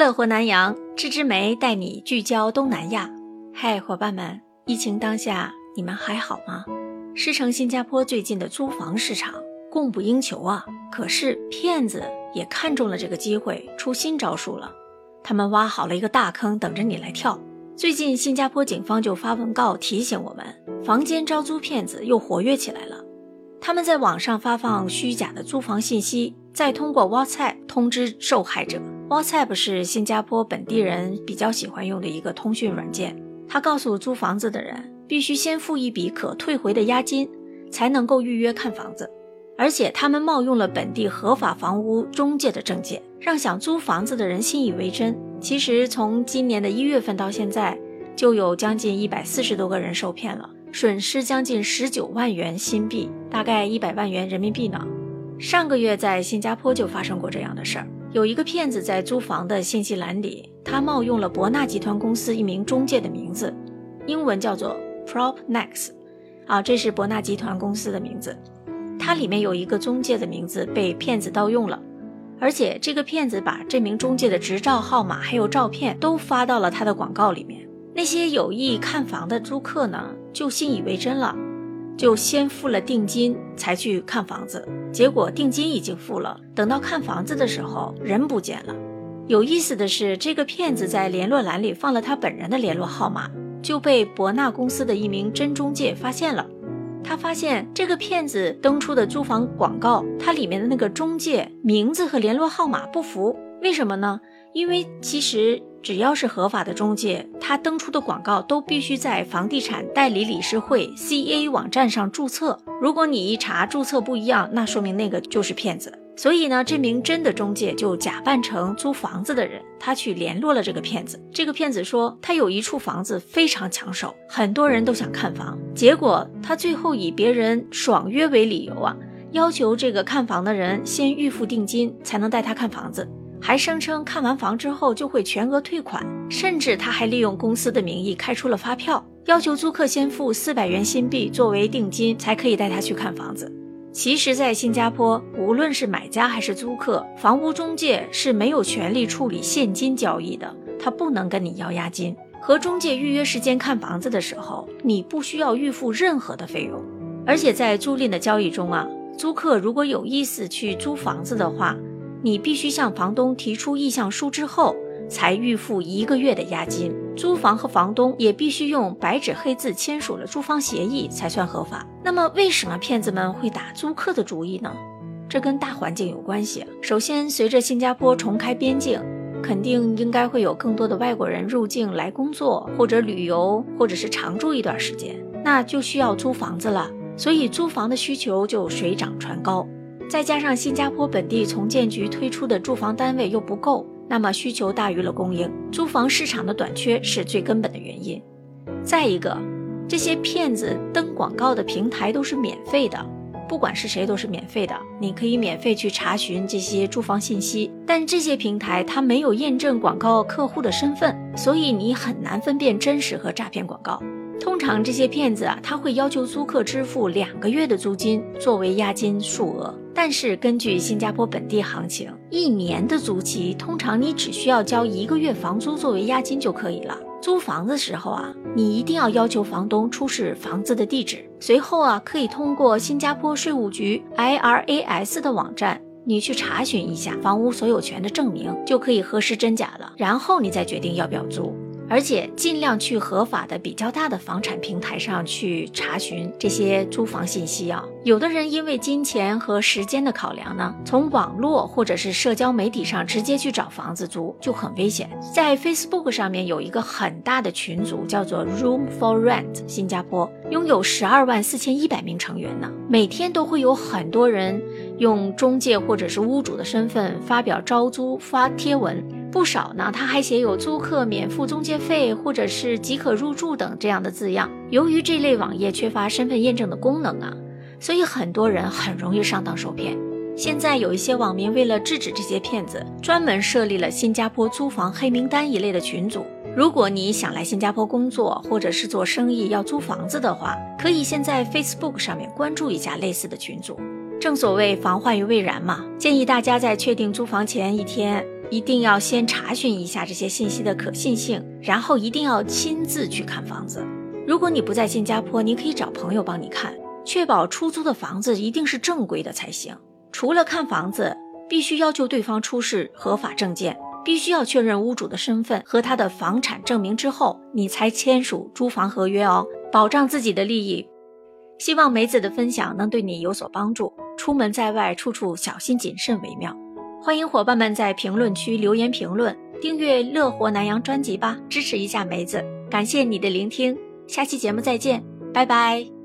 乐活南洋，芝芝梅带你聚焦东南亚。嗨，伙伴们，疫情当下，你们还好吗？狮城新加坡最近的租房市场供不应求啊，可是骗子也看中了这个机会，出新招数了。他们挖好了一个大坑，等着你来跳。最近新加坡警方就发文告提醒我们，房间招租骗子又活跃起来了。他们在网上发放虚假的租房信息，再通过 WhatsApp 通知受害者。WhatsApp 是新加坡本地人比较喜欢用的一个通讯软件。他告诉租房子的人，必须先付一笔可退回的押金，才能够预约看房子。而且他们冒用了本地合法房屋中介的证件，让想租房子的人信以为真。其实从今年的一月份到现在，就有将近一百四十多个人受骗了，损失将近十九万元新币，大概一百万元人民币呢。上个月在新加坡就发生过这样的事儿。有一个骗子在租房的信息栏里，他冒用了博纳集团公司一名中介的名字，英文叫做 Propnex，啊，这是博纳集团公司的名字。它里面有一个中介的名字被骗子盗用了，而且这个骗子把这名中介的执照号码还有照片都发到了他的广告里面。那些有意看房的租客呢，就信以为真了。就先付了定金才去看房子，结果定金已经付了，等到看房子的时候人不见了。有意思的是，这个骗子在联络栏里放了他本人的联络号码，就被博纳公司的一名真中介发现了。他发现这个骗子登出的租房广告，它里面的那个中介名字和联络号码不符，为什么呢？因为其实。只要是合法的中介，他登出的广告都必须在房地产代理理事会 （CA） 网站上注册。如果你一查注册不一样，那说明那个就是骗子。所以呢，这名真的中介就假扮成租房子的人，他去联络了这个骗子。这个骗子说他有一处房子非常抢手，很多人都想看房。结果他最后以别人爽约为理由啊，要求这个看房的人先预付定金，才能带他看房子。还声称看完房之后就会全额退款，甚至他还利用公司的名义开出了发票，要求租客先付四百元新币作为定金，才可以带他去看房子。其实，在新加坡，无论是买家还是租客，房屋中介是没有权利处理现金交易的，他不能跟你要押金。和中介预约时间看房子的时候，你不需要预付任何的费用。而且在租赁的交易中啊，租客如果有意思去租房子的话，你必须向房东提出意向书之后，才预付一个月的押金。租房和房东也必须用白纸黑字签署了租房协议才算合法。那么，为什么骗子们会打租客的主意呢？这跟大环境有关系。首先，随着新加坡重开边境，肯定应该会有更多的外国人入境来工作，或者旅游，或者是常住一段时间，那就需要租房子了。所以，租房的需求就水涨船高。再加上新加坡本地重建局推出的住房单位又不够，那么需求大于了供应，租房市场的短缺是最根本的原因。再一个，这些骗子登广告的平台都是免费的，不管是谁都是免费的，你可以免费去查询这些住房信息。但这些平台它没有验证广告客户的身份，所以你很难分辨真实和诈骗广告。通常这些骗子啊，他会要求租客支付两个月的租金作为押金数额。但是根据新加坡本地行情，一年的租期通常你只需要交一个月房租作为押金就可以了。租房的时候啊，你一定要要求房东出示房子的地址，随后啊，可以通过新加坡税务局 IRAS 的网站，你去查询一下房屋所有权的证明，就可以核实真假了。然后你再决定要不要租。而且尽量去合法的、比较大的房产平台上去查询这些租房信息啊。有的人因为金钱和时间的考量呢，从网络或者是社交媒体上直接去找房子租就很危险。在 Facebook 上面有一个很大的群组，叫做 Room for Rent 新加坡，拥有十二万四千一百名成员呢。每天都会有很多人用中介或者是屋主的身份发表招租发贴文。不少呢，他还写有租客免付中介费，或者是即可入住等这样的字样。由于这类网页缺乏身份验证的功能啊，所以很多人很容易上当受骗。现在有一些网民为了制止这些骗子，专门设立了新加坡租房黑名单一类的群组。如果你想来新加坡工作，或者是做生意要租房子的话，可以先在 Facebook 上面关注一下类似的群组。正所谓防患于未然嘛，建议大家在确定租房前一天。一定要先查询一下这些信息的可信性，然后一定要亲自去看房子。如果你不在新加坡，你可以找朋友帮你看，确保出租的房子一定是正规的才行。除了看房子，必须要求对方出示合法证件，必须要确认屋主的身份和他的房产证明之后，你才签署租房合约哦，保障自己的利益。希望梅子的分享能对你有所帮助。出门在外，处处小心谨慎为妙。欢迎伙伴们在评论区留言评论，订阅《乐活南洋》专辑吧，支持一下梅子。感谢你的聆听，下期节目再见，拜拜。